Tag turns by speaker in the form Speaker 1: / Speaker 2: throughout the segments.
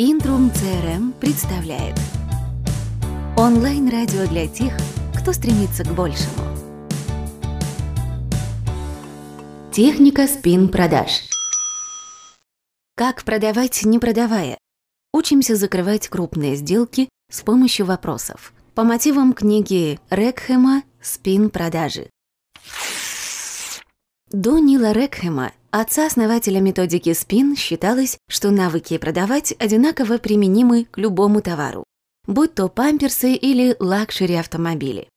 Speaker 1: Интрум CRM представляет Онлайн-радио для тех, кто стремится к большему. Техника спин-продаж. Как продавать, не продавая? Учимся закрывать крупные сделки с помощью вопросов. По мотивам книги Рекхема «Спин-продажи». До Нила Рекхема, отца-основателя методики СПИН, считалось, что навыки продавать одинаково применимы к любому товару, будь то памперсы или лакшери-автомобили.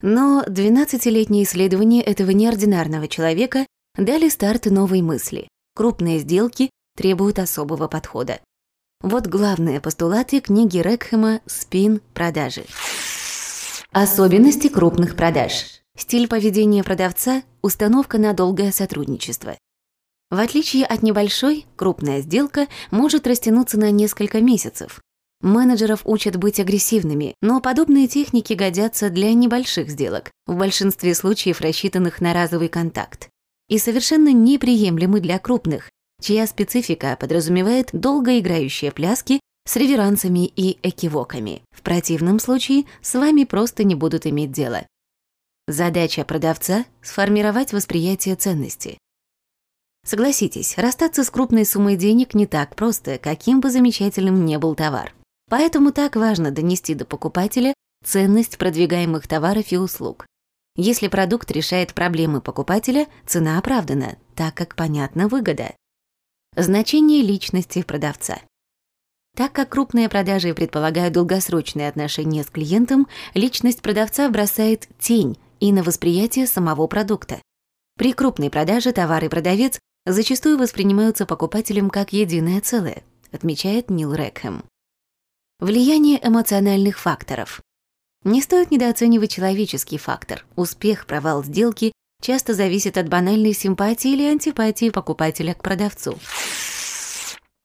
Speaker 1: Но 12-летние исследования этого неординарного человека дали старт новой мысли. Крупные сделки требуют особого подхода. Вот главные постулаты книги Рекхема «Спин. Продажи». Особенности крупных продаж. Стиль поведения продавца – установка на долгое сотрудничество. В отличие от небольшой, крупная сделка может растянуться на несколько месяцев. Менеджеров учат быть агрессивными, но подобные техники годятся для небольших сделок, в большинстве случаев рассчитанных на разовый контакт, и совершенно неприемлемы для крупных, чья специфика подразумевает долгоиграющие пляски с реверансами и экивоками. В противном случае с вами просто не будут иметь дела. Задача продавца – сформировать восприятие ценности. Согласитесь, расстаться с крупной суммой денег не так просто, каким бы замечательным ни был товар. Поэтому так важно донести до покупателя ценность продвигаемых товаров и услуг. Если продукт решает проблемы покупателя, цена оправдана, так как понятна выгода. Значение личности продавца. Так как крупные продажи предполагают долгосрочные отношения с клиентом, личность продавца бросает тень и на восприятие самого продукта. При крупной продаже товар и продавец зачастую воспринимаются покупателем как единое целое, отмечает Нил Рекхэм. Влияние эмоциональных факторов. Не стоит недооценивать человеческий фактор. Успех, провал сделки часто зависит от банальной симпатии или антипатии покупателя к продавцу.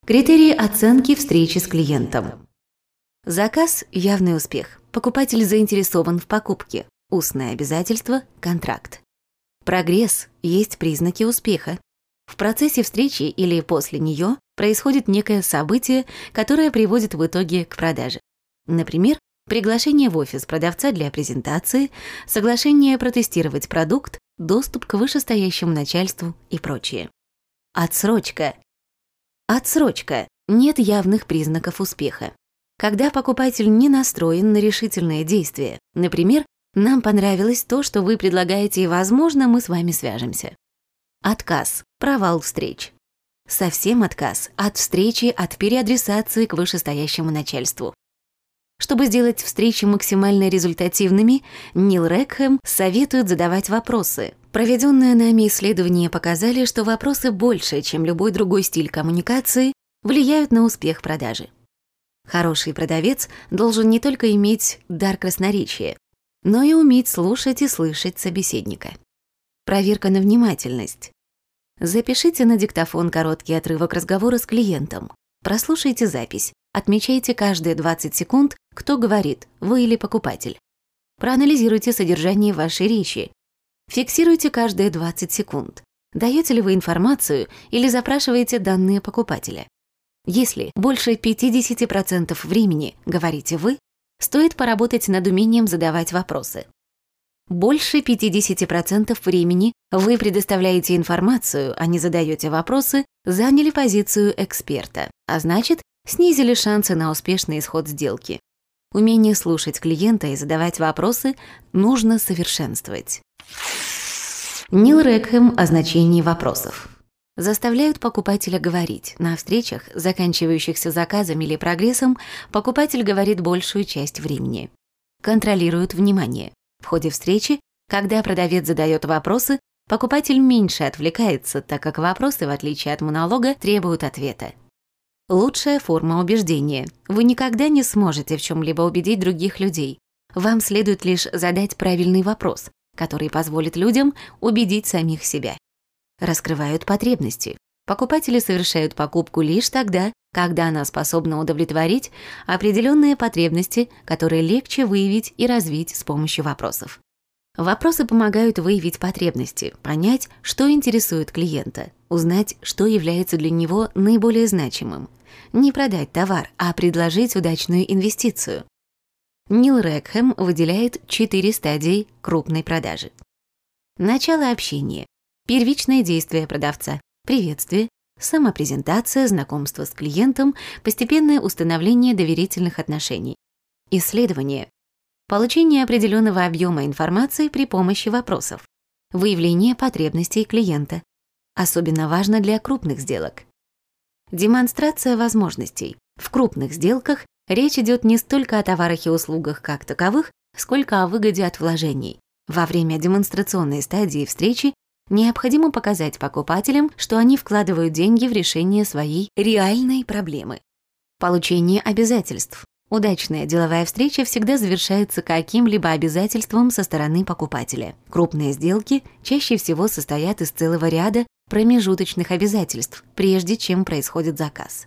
Speaker 1: Критерии оценки встречи с клиентом. Заказ – явный успех. Покупатель заинтересован в покупке. Устное обязательство – контракт. Прогресс – есть признаки успеха. В процессе встречи или после нее происходит некое событие, которое приводит в итоге к продаже. Например, приглашение в офис продавца для презентации, соглашение протестировать продукт, доступ к вышестоящему начальству и прочее. Отсрочка. Отсрочка. Нет явных признаков успеха. Когда покупатель не настроен на решительное действие, например, нам понравилось то, что вы предлагаете, и, возможно, мы с вами свяжемся. Отказ. Провал встреч. Совсем отказ от встречи, от переадресации к вышестоящему начальству. Чтобы сделать встречи максимально результативными, Нил Рекхэм советует задавать вопросы. Проведенные нами исследования показали, что вопросы больше, чем любой другой стиль коммуникации, влияют на успех продажи. Хороший продавец должен не только иметь дар красноречия, но и уметь слушать и слышать собеседника. Проверка на внимательность. Запишите на диктофон короткий отрывок разговора с клиентом. Прослушайте запись. Отмечайте каждые 20 секунд, кто говорит, вы или покупатель. Проанализируйте содержание вашей речи. Фиксируйте каждые 20 секунд. Даете ли вы информацию или запрашиваете данные покупателя? Если больше 50% времени говорите вы, стоит поработать над умением задавать вопросы. Больше 50% времени вы предоставляете информацию, а не задаете вопросы, заняли позицию эксперта, а значит, снизили шансы на успешный исход сделки. Умение слушать клиента и задавать вопросы нужно совершенствовать. Нил Рекхэм о значении вопросов заставляют покупателя говорить. На встречах, заканчивающихся заказом или прогрессом, покупатель говорит большую часть времени. Контролируют внимание. В ходе встречи, когда продавец задает вопросы, покупатель меньше отвлекается, так как вопросы, в отличие от монолога, требуют ответа. Лучшая форма убеждения. Вы никогда не сможете в чем-либо убедить других людей. Вам следует лишь задать правильный вопрос, который позволит людям убедить самих себя раскрывают потребности. Покупатели совершают покупку лишь тогда, когда она способна удовлетворить определенные потребности, которые легче выявить и развить с помощью вопросов. Вопросы помогают выявить потребности, понять, что интересует клиента, узнать, что является для него наиболее значимым. не продать товар, а предложить удачную инвестицию. Нил Рекхэм выделяет четыре стадии крупной продажи. Начало общения. Первичное действие продавца. Приветствие, самопрезентация, знакомство с клиентом, постепенное установление доверительных отношений. Исследование. Получение определенного объема информации при помощи вопросов. Выявление потребностей клиента. Особенно важно для крупных сделок. Демонстрация возможностей. В крупных сделках речь идет не столько о товарах и услугах как таковых, сколько о выгоде от вложений. Во время демонстрационной стадии встречи необходимо показать покупателям, что они вкладывают деньги в решение своей реальной проблемы. Получение обязательств. Удачная деловая встреча всегда завершается каким-либо обязательством со стороны покупателя. Крупные сделки чаще всего состоят из целого ряда промежуточных обязательств, прежде чем происходит заказ.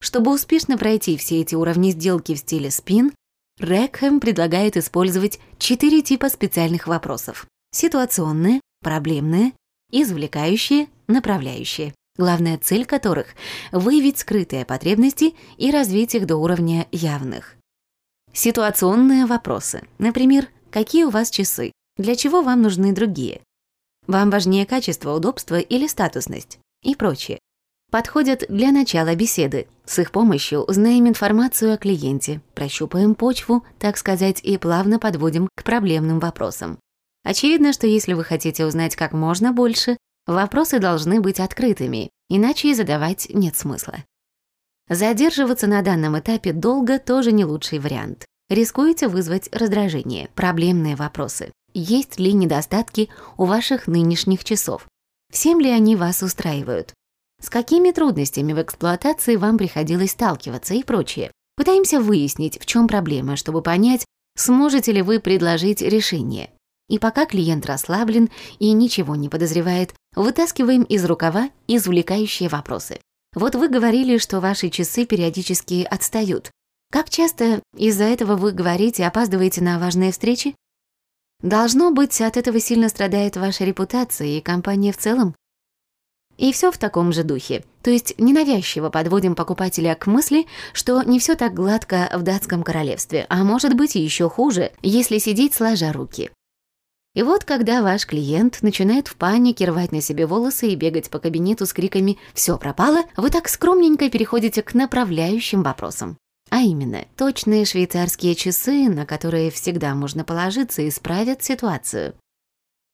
Speaker 1: Чтобы успешно пройти все эти уровни сделки в стиле спин, Рекхэм предлагает использовать четыре типа специальных вопросов. Ситуационные, проблемные, извлекающие, направляющие. Главная цель которых – выявить скрытые потребности и развить их до уровня явных. Ситуационные вопросы. Например, какие у вас часы? Для чего вам нужны другие? Вам важнее качество, удобство или статусность? И прочее. Подходят для начала беседы. С их помощью узнаем информацию о клиенте, прощупаем почву, так сказать, и плавно подводим к проблемным вопросам. Очевидно, что если вы хотите узнать как можно больше, вопросы должны быть открытыми, иначе и задавать нет смысла. Задерживаться на данном этапе долго тоже не лучший вариант. Рискуете вызвать раздражение, проблемные вопросы. Есть ли недостатки у ваших нынешних часов? Всем ли они вас устраивают? С какими трудностями в эксплуатации вам приходилось сталкиваться и прочее? Пытаемся выяснить, в чем проблема, чтобы понять, сможете ли вы предложить решение. И пока клиент расслаблен и ничего не подозревает, вытаскиваем из рукава извлекающие вопросы. Вот вы говорили, что ваши часы периодически отстают. Как часто из-за этого вы говорите, опаздываете на важные встречи? Должно быть, от этого сильно страдает ваша репутация и компания в целом. И все в таком же духе. То есть ненавязчиво подводим покупателя к мысли, что не все так гладко в датском королевстве, а может быть еще хуже, если сидеть сложа руки. И вот когда ваш клиент начинает в панике рвать на себе волосы и бегать по кабинету с криками «все пропало», вы так скромненько переходите к направляющим вопросам. А именно, точные швейцарские часы, на которые всегда можно положиться, исправят ситуацию.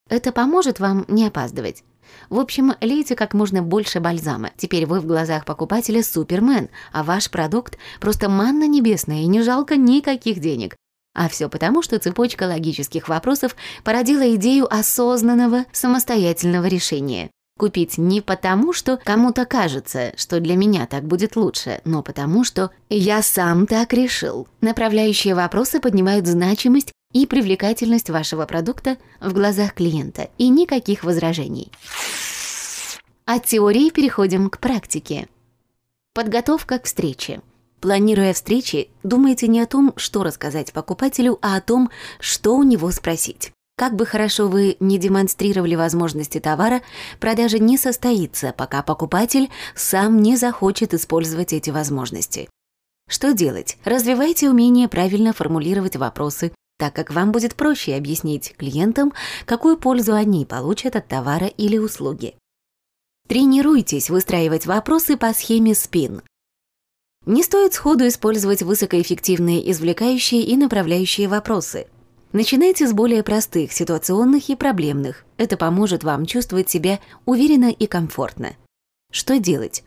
Speaker 1: Это поможет вам не опаздывать. В общем, лейте как можно больше бальзама. Теперь вы в глазах покупателя супермен, а ваш продукт просто манна небесная и не жалко никаких денег. А все потому, что цепочка логических вопросов породила идею осознанного самостоятельного решения. Купить не потому, что кому-то кажется, что для меня так будет лучше, но потому, что я сам так решил. Направляющие вопросы поднимают значимость и привлекательность вашего продукта в глазах клиента и никаких возражений. От теории переходим к практике. Подготовка к встрече. Планируя встречи, думайте не о том, что рассказать покупателю, а о том, что у него спросить. Как бы хорошо вы не демонстрировали возможности товара, продажа не состоится, пока покупатель сам не захочет использовать эти возможности. Что делать? Развивайте умение правильно формулировать вопросы, так как вам будет проще объяснить клиентам, какую пользу они получат от товара или услуги. Тренируйтесь выстраивать вопросы по схеме SPIN. Не стоит сходу использовать высокоэффективные извлекающие и направляющие вопросы – Начинайте с более простых, ситуационных и проблемных. Это поможет вам чувствовать себя уверенно и комфортно. Что делать?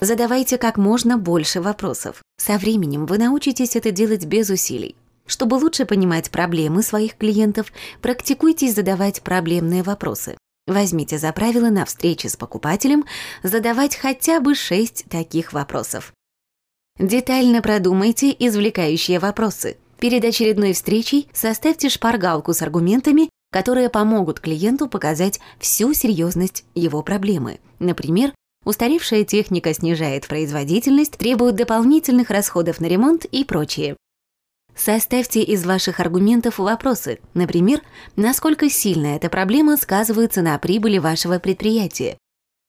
Speaker 1: Задавайте как можно больше вопросов. Со временем вы научитесь это делать без усилий. Чтобы лучше понимать проблемы своих клиентов, практикуйтесь задавать проблемные вопросы. Возьмите за правило на встрече с покупателем задавать хотя бы 6 таких вопросов. Детально продумайте извлекающие вопросы – Перед очередной встречей составьте шпаргалку с аргументами, которые помогут клиенту показать всю серьезность его проблемы. Например, устаревшая техника снижает производительность, требует дополнительных расходов на ремонт и прочее. Составьте из ваших аргументов вопросы, например, насколько сильно эта проблема сказывается на прибыли вашего предприятия.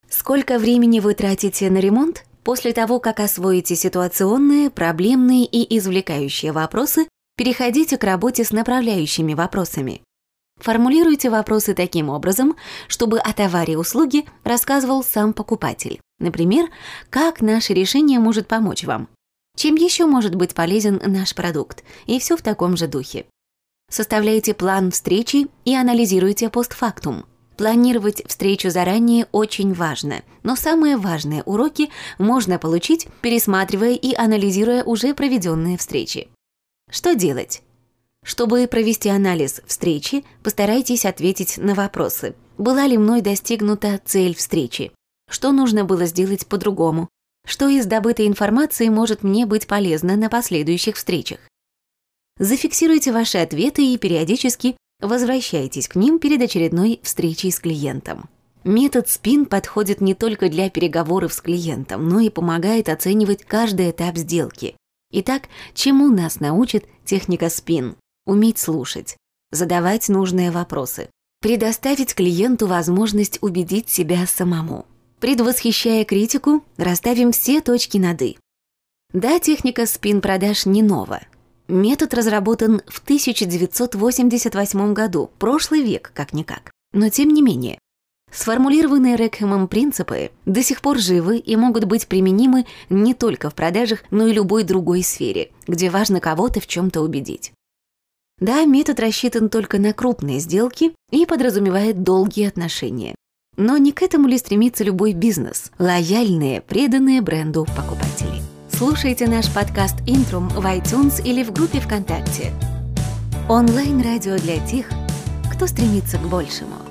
Speaker 1: Сколько времени вы тратите на ремонт? После того, как освоите ситуационные, проблемные и извлекающие вопросы, переходите к работе с направляющими вопросами. Формулируйте вопросы таким образом, чтобы о товаре и услуге рассказывал сам покупатель. Например, как наше решение может помочь вам? Чем еще может быть полезен наш продукт? И все в таком же духе. Составляйте план встречи и анализируйте постфактум. Планировать встречу заранее очень важно, но самые важные уроки можно получить, пересматривая и анализируя уже проведенные встречи. Что делать? Чтобы провести анализ встречи, постарайтесь ответить на вопросы. Была ли мной достигнута цель встречи? Что нужно было сделать по-другому? Что из добытой информации может мне быть полезно на последующих встречах? Зафиксируйте ваши ответы и периодически возвращайтесь к ним перед очередной встречей с клиентом. Метод СПИН подходит не только для переговоров с клиентом, но и помогает оценивать каждый этап сделки. Итак, чему нас научит техника СПИН? уметь слушать, задавать нужные вопросы, предоставить клиенту возможность убедить себя самому. Предвосхищая критику, расставим все точки над «и». Да, техника спин-продаж не нова. Метод разработан в 1988 году, прошлый век как-никак. Но тем не менее, сформулированные Рекхемом принципы до сих пор живы и могут быть применимы не только в продажах, но и любой другой сфере, где важно кого-то в чем-то убедить. Да, метод рассчитан только на крупные сделки и подразумевает долгие отношения. Но не к этому ли стремится любой бизнес? Лояльные, преданные бренду покупатели. Слушайте наш подкаст «Интрум» в iTunes или в группе ВКонтакте. Онлайн-радио для тех, кто стремится к большему.